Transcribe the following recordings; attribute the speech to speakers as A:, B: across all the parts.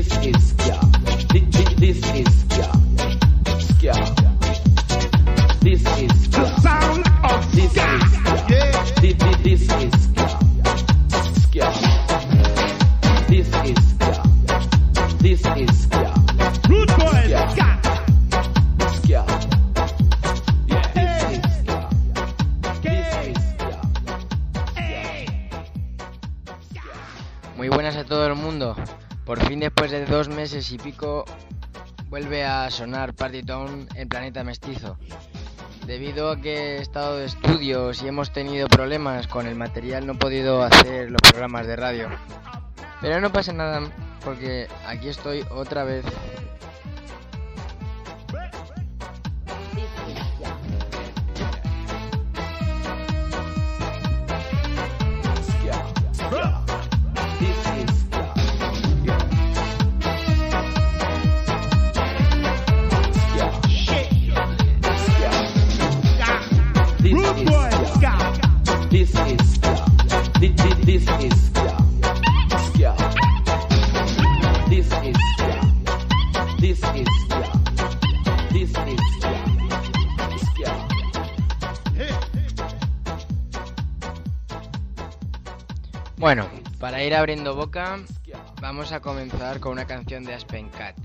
A: This is This is Skia. Skia. This is
B: The
A: Skia.
B: sound of
A: This
B: ska.
A: is Skia.
B: Yeah.
A: Thi- thi- This is Skia. Skia. This is Skia. This is Skia.
B: Rude boys,
A: Yeah.
B: ska.
A: Skia. Yeah, this is Skia. This is Skia.
C: Muy buenas a todo el mundo. Por fin después de dos meses y pico vuelve a sonar Party Town en Planeta Mestizo. Debido a que he estado de estudios y hemos tenido problemas con el material no he podido hacer los programas de radio. Pero no pasa nada porque aquí estoy otra vez.
B: Rude ska.
A: This is This is. This is. This is. This is.
C: Bueno, para ir abriendo boca, vamos a comenzar con una canción de Aspen Cat.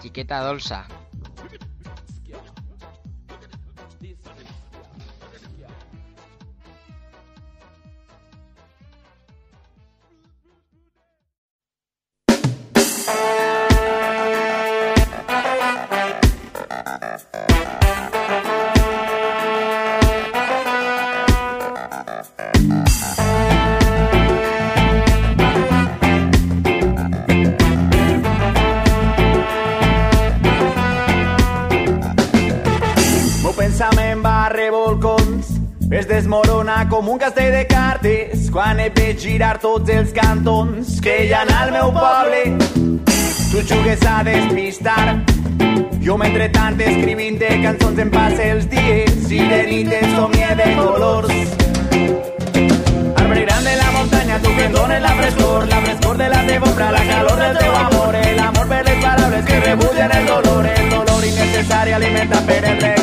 C: Chiqueta Dolsa.
D: Tots els cantons que hi ha al meu poble. Tu jugues a despistar jo mentrestant escrivint-te cançons em passe els dies i de nit em somie de colors. Arbre gran de la muntanya, tu que em dones la frescor, la frescor de la teva la calor del teu amor, el amor per les paraules que rebullen el dolor, el dolor innecessari alimenta per el record.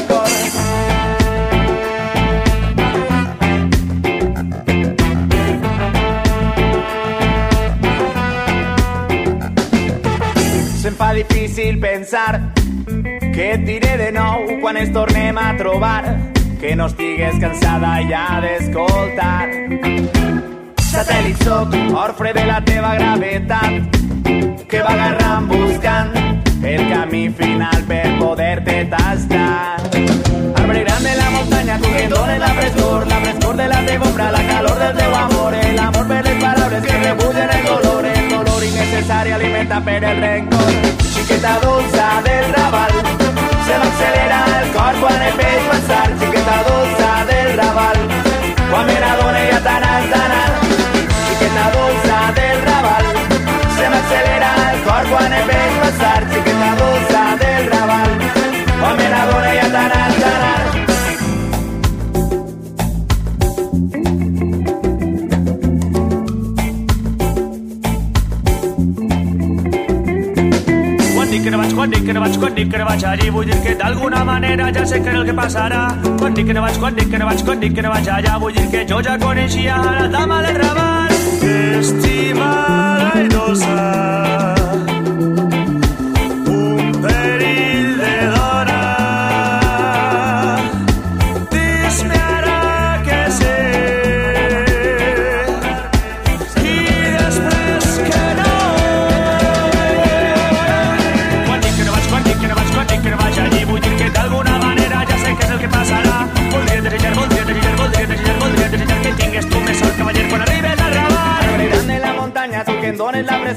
D: Difícil pensar que et diré de nou quan ens tornem a trobar que no estigues cansada ja d'escoltar. Satèl·lit soc, orfre de la teva gravetat que va agarrant buscant el camí final per poder-te tastar. Arbre gran de la muntanya tu que dones la frescor la frescor de la teva la calor del teu amor el amor per les paraules que rebullen el dolor el dolor innecessari alimenta per el rencor xiqueta dolça del Raval. Se m'accelera el cor quan et veig passar xiqueta dolça del Raval. Quan me n'adone ja tan anant xiqueta dolça del Raval. Se m'accelera el cor quan et veig passar xiqueta dolça del Raval. Quan me n'adone ja tan anant
E: quan dic que no vaig, quan dic que no vaig allí, vull dir que d'alguna manera ja sé que el que passarà. Quan dic que no vaig, quan dic que no vaig, quan dic que no vaig allà, vull dir que jo ja coneixia la dama del Raval. Estimada i dolça,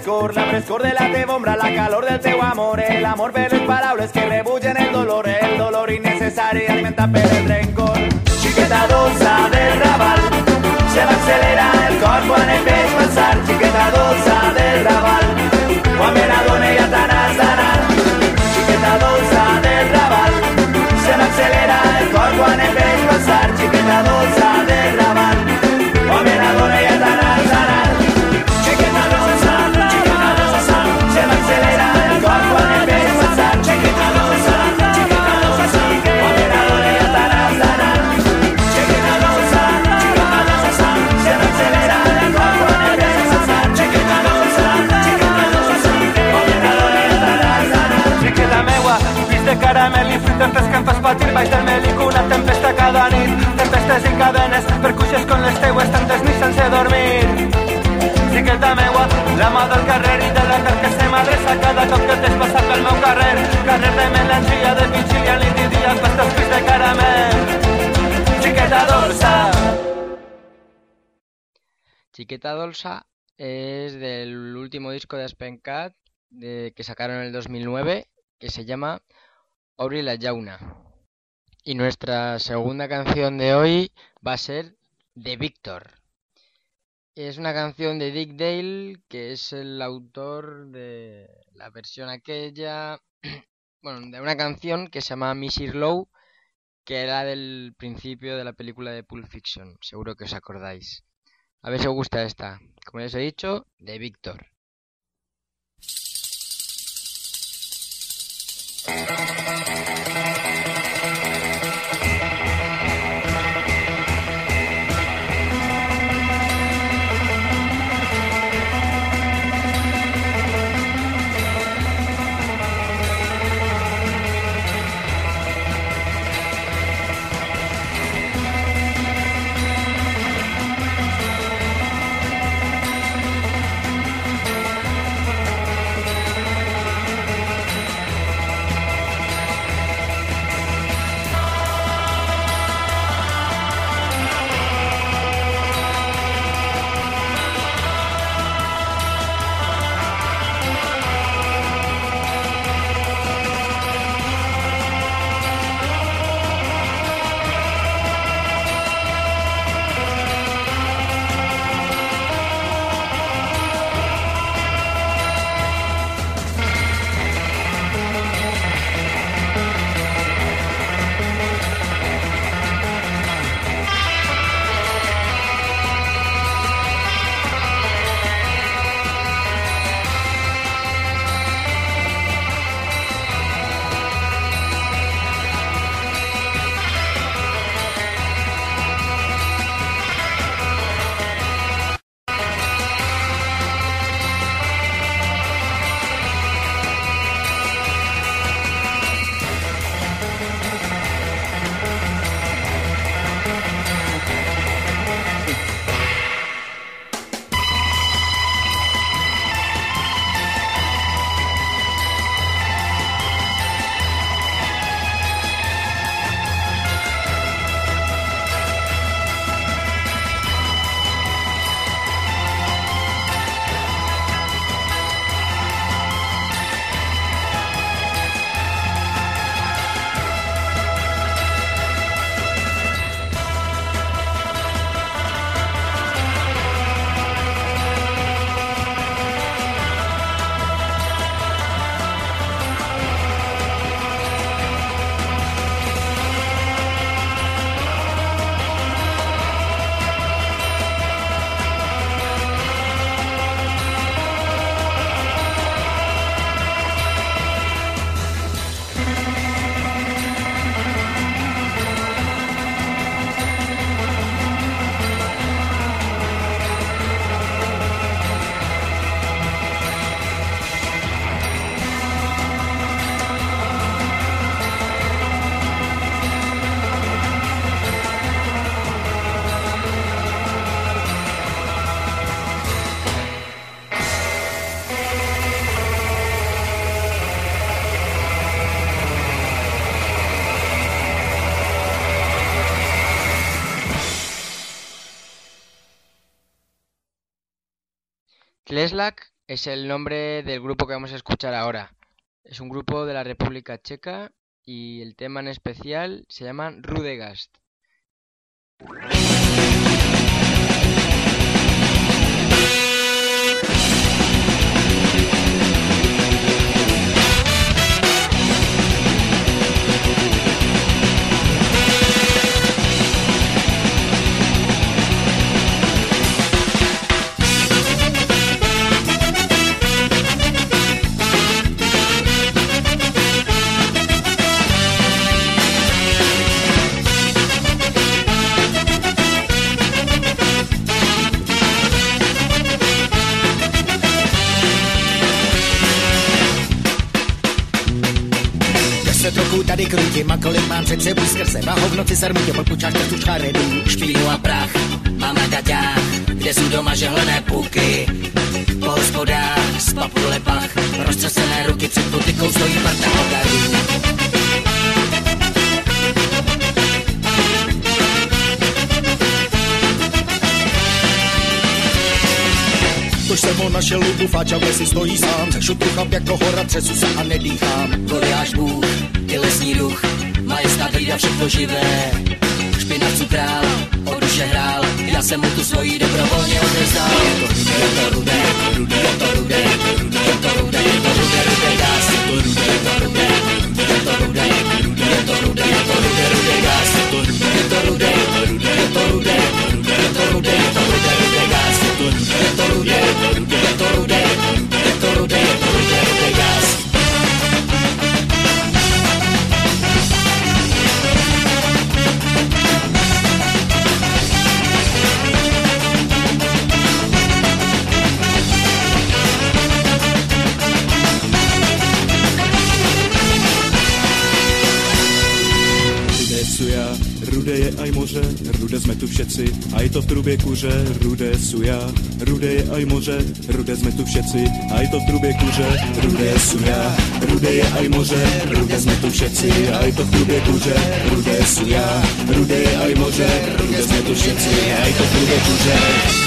D: la frescor de la teva ombra, la calor del teu amor, el amor per les paraules que rebullen el dolor, el dolor innecessari alimenta per el rencor. Xiqueta dolça del Raval, se m'accelera el cor quan et veig passar, xiqueta dolça del Raval, quan me n'adone ja t'anàs d'anar. Xiqueta del Raval, se m'accelera el cor quan et veig passar, xiqueta dolça del Raval,
F: tempestes i cadenes, percuixes con les teues tantes nits sense dormir. Xiqueta meua, la mà del carrer i de la carn que se m'adreça cada cop que t'has passat pel meu carrer. Carrer de melangia, de vigília, nit i dia estos pis de caramel. Xiqueta dolça
C: Chiqueta Dolsa es del último disco de Spencat de, que sacaron en el 2009 que se llama Obri la Jauna. Y nuestra segunda canción de hoy va a ser de Víctor. Es una canción de Dick Dale, que es el autor de la versión aquella, bueno, de una canción que se llama Missy Low, que era del principio de la película de Pulp Fiction, seguro que os acordáis. A ver si os gusta esta. Como ya os he dicho, de Víctor. Kleslak es el nombre del grupo que vamos a escuchar ahora. Es un grupo de la República Checa y el tema en especial se llama Rudegast.
G: Trochu tady krutím a kolik mám před sebou skrze. Váhou v noci sarmutě pod pučáčka stučka redu Špínu a prach mám na gaťách, kde jsou doma žehlené půlky. Po hospodách, z papu lepách, roztřesené ruky před potykou stojí parta hogarů Tož jsem ho našel u bufáča, v lesi stojí sám. Řešu tu chlap jako hora, třesu se a nedýchám. Goliáš Bůh, tělesný duch Majestát hlídá všechno živé. Špinavců král, o duše hrál Já jsem mu tu svojí dobrovolně odevzdal Je to rudé, je to rudé, je
H: všetci, a je to v trubě kuře, rudé suja, rudé je aj moře, rudé jsme tu všetci, a je to v trubě kuře, rudé suja, rudé je aj moře, rudé jsme tu všetci, a je to v trubě kuře, rudé suja, rudé je aj moře, rudé jsme tu všetci, a je to v trubě kuře.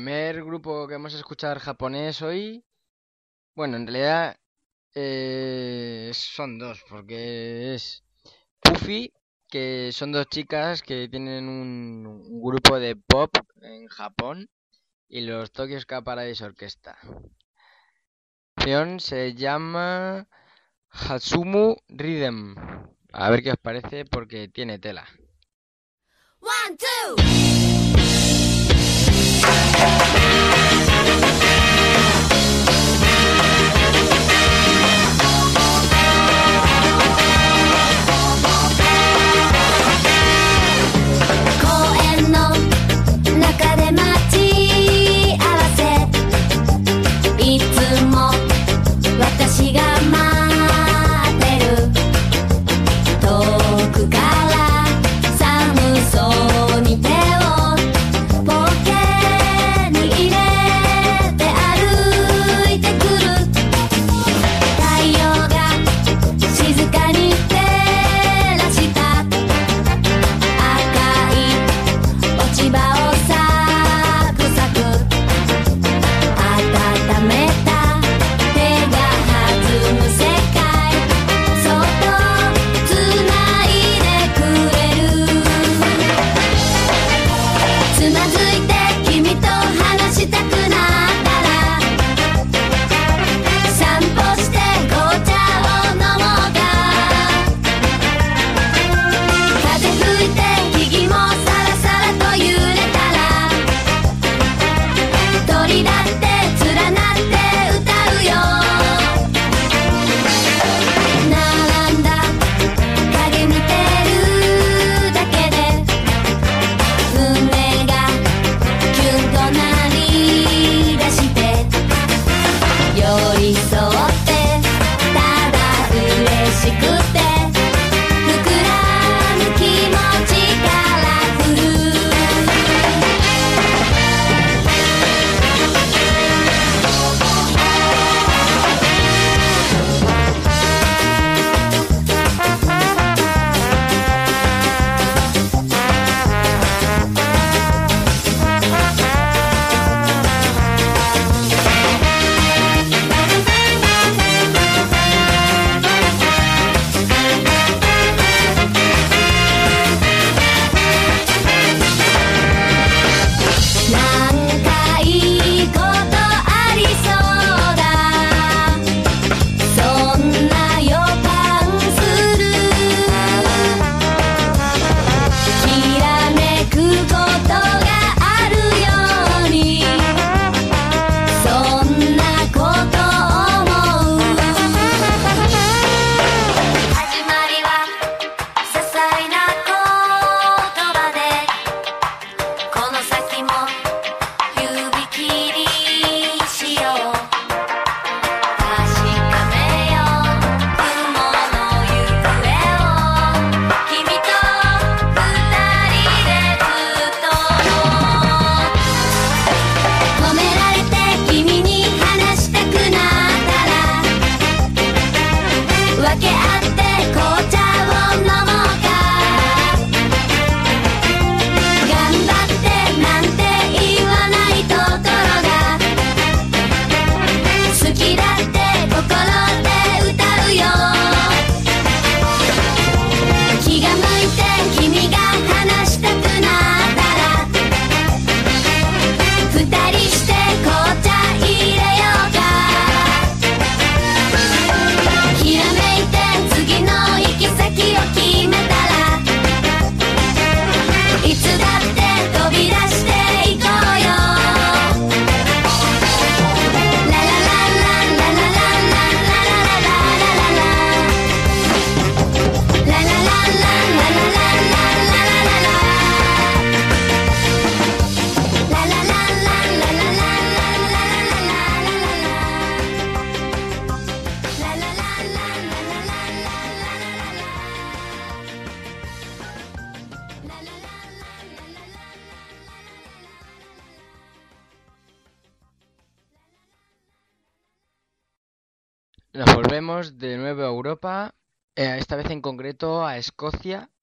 C: Primer grupo que vamos a escuchar japonés hoy, bueno, en realidad eh, son dos, porque es Puffy, que son dos chicas que tienen un, grupo de pop en Japón, y los Tokyo Ska Paradise Orquesta. Canción se llama Hatsumu Rhythm. A ver qué os parece porque tiene tela.
I: One, two.「
J: Thank you.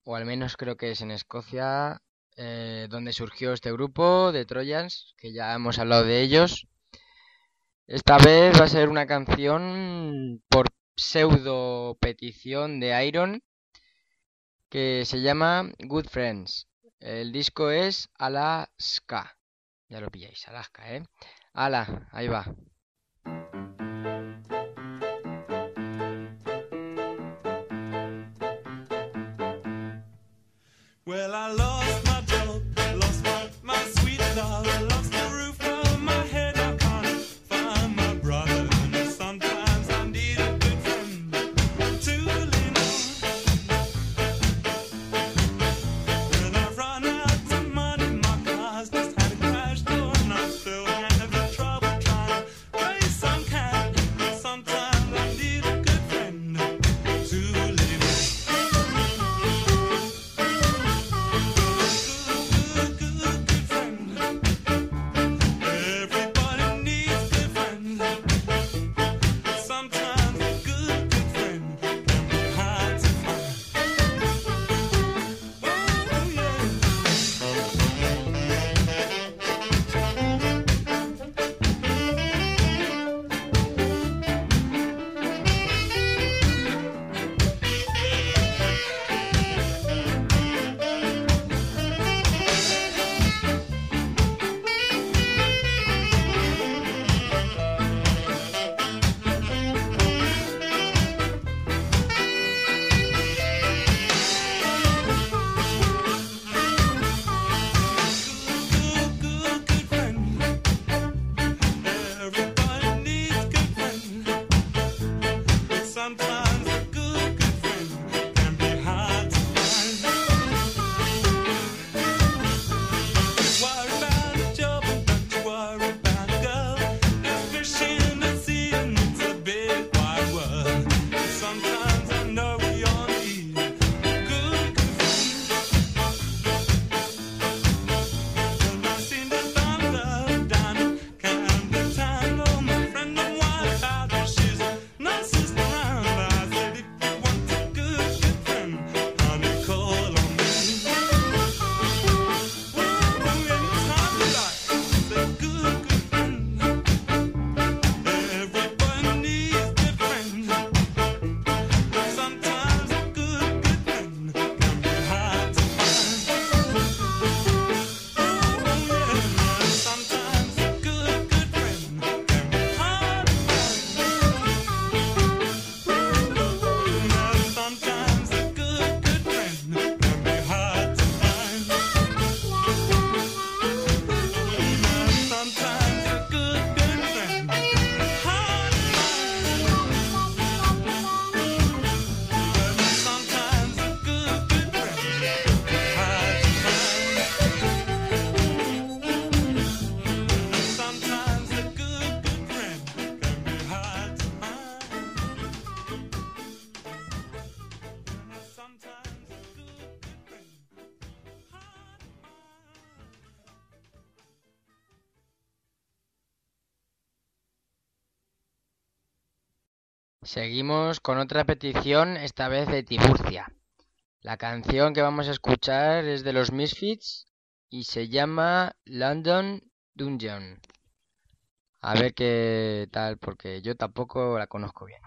J: O al menos creo que es en Escocia, eh, donde surgió este grupo de Trojans, que ya hemos hablado de ellos. Esta vez va a ser una canción por pseudo petición de Iron, que se llama Good Friends. El disco es Alaska. Ya lo pilláis, Alaska, ¿eh? Ala, ahí va. Seguimos con otra petición, esta vez de Tiburcia. La canción que vamos a escuchar es de los Misfits y se llama London Dungeon. A ver qué tal, porque yo tampoco la conozco bien.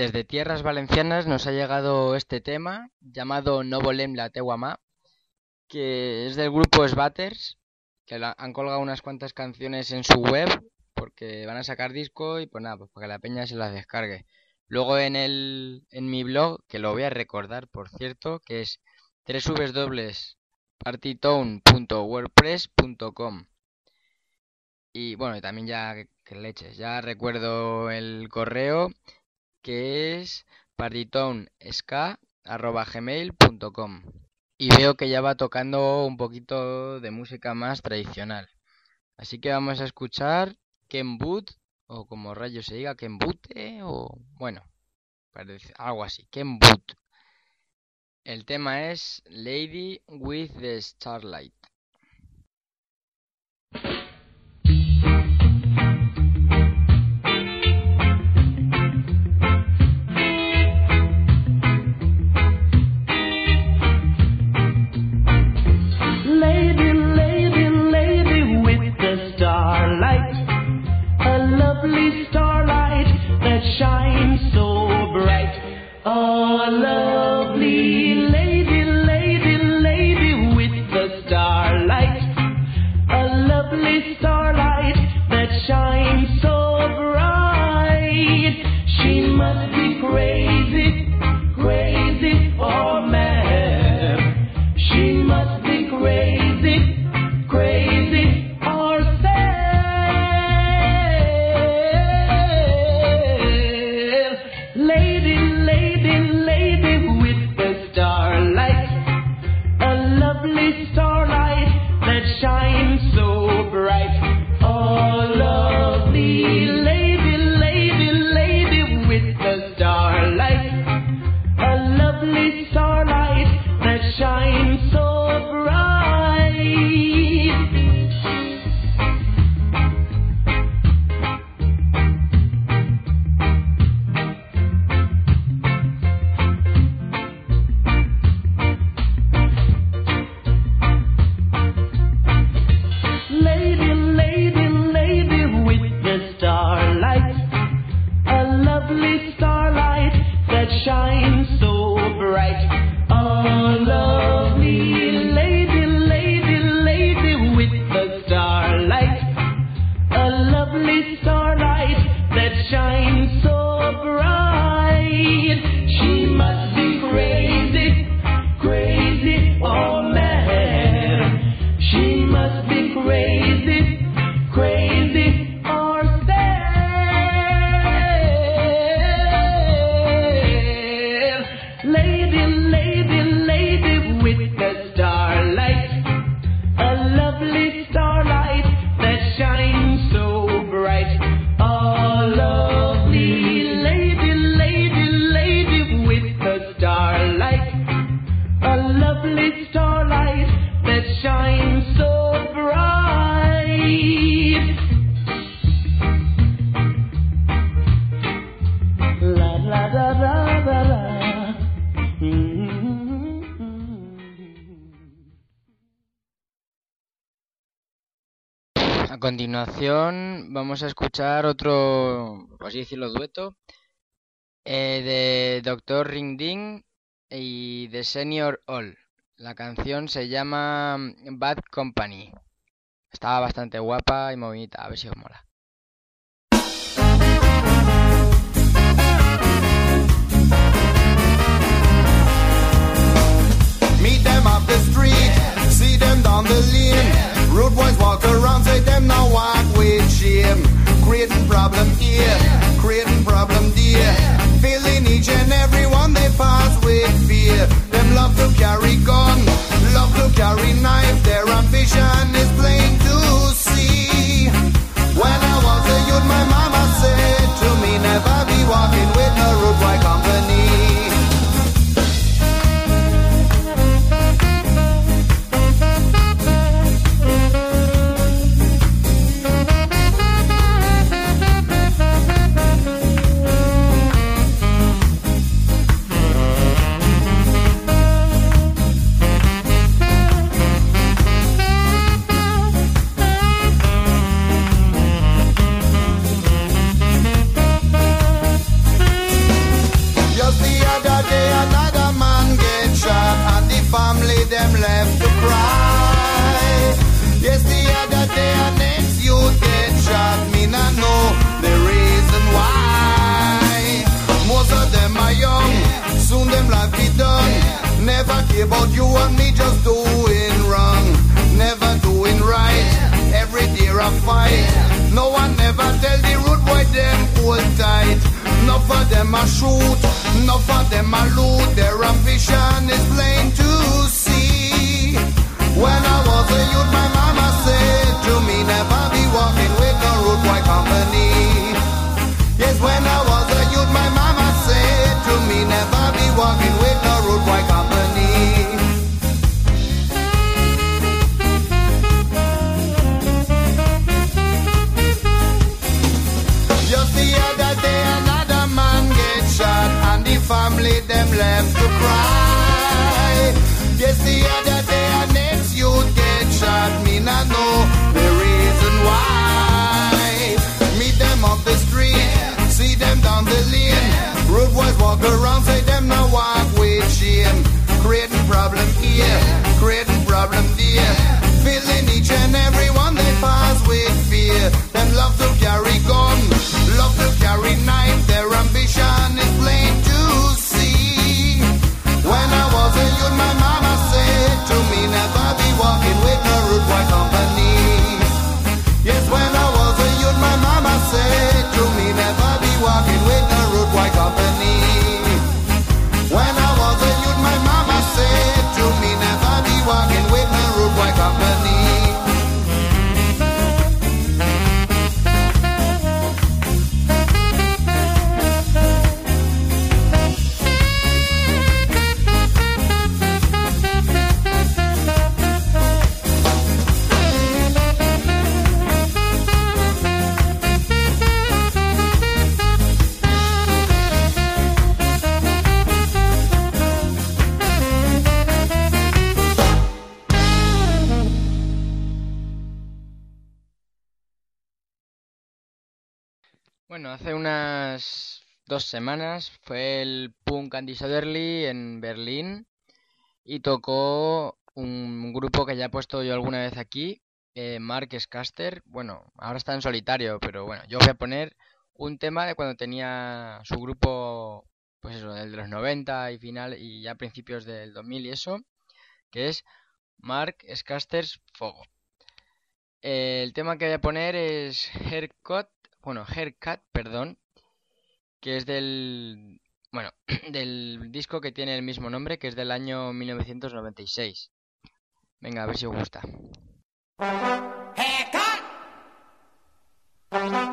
C: Desde tierras valencianas nos ha llegado este tema llamado No volem la teua que es del grupo Sbatters, que han colgado unas cuantas canciones en su web porque van a sacar disco y pues nada, pues para que la peña se las descargue. Luego en el en mi blog, que lo voy a recordar por cierto, que es www.partytone.wordpress.com. Y bueno, también ya que leches, ya recuerdo el correo que es partytownsk.gmail.com y veo que ya va tocando un poquito de música más tradicional. Así que vamos a escuchar Ken Boot, o como rayo se diga, Ken Bute, o bueno, parece algo así, Ken Boot. El tema es Lady with the Starlight. Continuación vamos a escuchar otro, por así decirlo, dueto eh, de Dr. Ring Ding y de Senior All. La canción se llama Bad Company. Estaba bastante guapa y movidita, a ver si os mola.
K: Meet them up the street, see them down the lane. Rude boys walk around, say them now walk with shame. Creating problem here, creating problem there. Filling each and every one they pass with fear. Them love to carry gun, love to carry knife. Their ambition is plain to see. When I was a youth, my mama said to me, never be walking with a rude boy company. Never care about you and me, just doing wrong, never doing right. Every day a fight. No one never tell the rude boy them hold tight. Enough of them a shoot, enough of them a loot. Their ambition is plain to see. When I was a youth, my mama company. When I was a youth, my mama said to me, never be walking with no rude company.
C: Bueno, hace unas dos semanas. Fue el Punk Andy Soderly en Berlín y tocó un grupo que ya he puesto yo alguna vez aquí, eh, Mark Scaster. Bueno, ahora está en solitario, pero bueno, yo voy a poner un tema de cuando tenía su grupo, pues eso, del de los 90 y final y ya principios del 2000 y eso, que es Mark Scasters Fogo. El tema que voy a poner es Haircut, bueno, Haircut, perdón, que es del, bueno, del disco que tiene el mismo nombre, que es del año 1996. Venga, a ver si os gusta.
L: Sit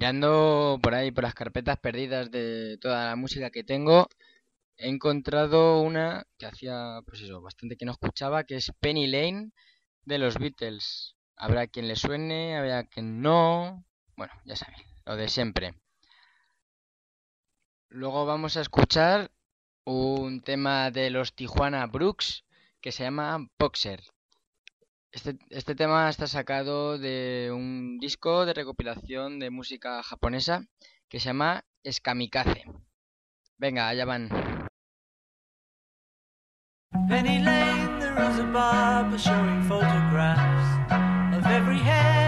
C: Mirando por ahí, por las carpetas perdidas de toda la música que tengo, he encontrado una que hacía, pues eso, bastante que no escuchaba, que es Penny Lane de los Beatles. Habrá quien le suene, habrá quien no. Bueno, ya saben, lo de siempre. Luego vamos a escuchar un tema de los Tijuana Brooks que se llama Boxer. Este, este tema está sacado de un disco de recopilación de música japonesa que se llama Eskamikaze. Venga, allá van.
M: Penny Lane, there is a barber showing photographs of every hair.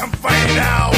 M: come find out.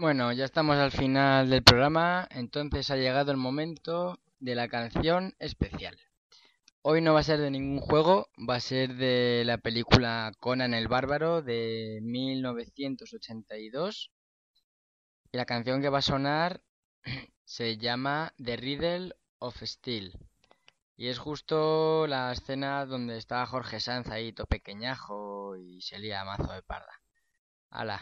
C: Bueno, ya estamos al final del programa, entonces ha llegado el momento de la canción especial. Hoy no va a ser de ningún juego, va a ser de la película Conan el Bárbaro de 1982. Y la canción que va a sonar se llama The Riddle of Steel. Y es justo la escena donde está Jorge Sanz ahí, todo pequeñajo, y se lía mazo de parda. ¡Hala!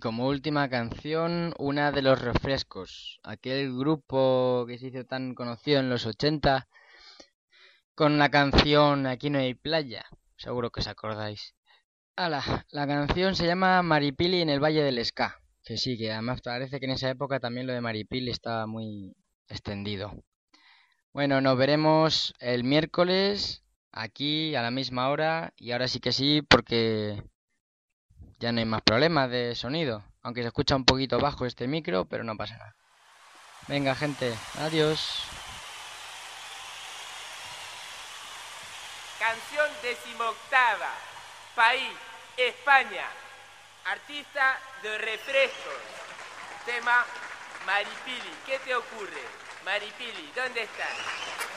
C: Como última canción, una de los refrescos. Aquel grupo que se hizo tan conocido en los 80 con la canción Aquí no hay playa. Seguro que os acordáis. Ala, la canción se llama Maripili en el Valle del Ska. Que sí, que además parece que en esa época también lo de Maripili estaba muy extendido. Bueno, nos veremos el miércoles aquí a la misma hora y ahora sí que sí porque ya no hay más problemas de sonido. Aunque se escucha un poquito bajo este micro, pero no pasa nada. Venga, gente, adiós.
N: Canción decimoctava. País, España. Artista de refrescos. Tema Maripili. ¿Qué te ocurre? Maripili, ¿dónde estás?